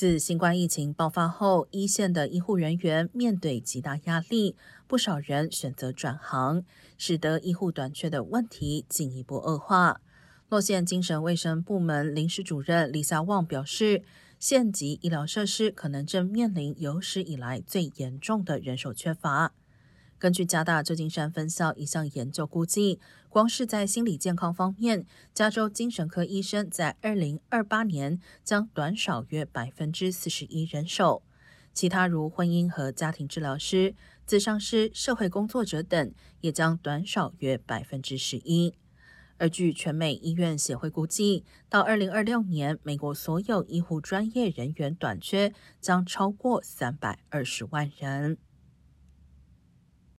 自新冠疫情爆发后，一线的医护人员面对极大压力，不少人选择转行，使得医护短缺的问题进一步恶化。洛县精神卫生部门临时主任李夏旺表示，县级医疗设施可能正面临有史以来最严重的人手缺乏。根据加大旧金山分校一项研究估计，光是在心理健康方面，加州精神科医生在二零二八年将短少约百分之四十一人手。其他如婚姻和家庭治疗师、咨商师、社会工作者等，也将短少约百分之十一。而据全美医院协会估计，到二零二六年，美国所有医护专业人员短缺将超过三百二十万人。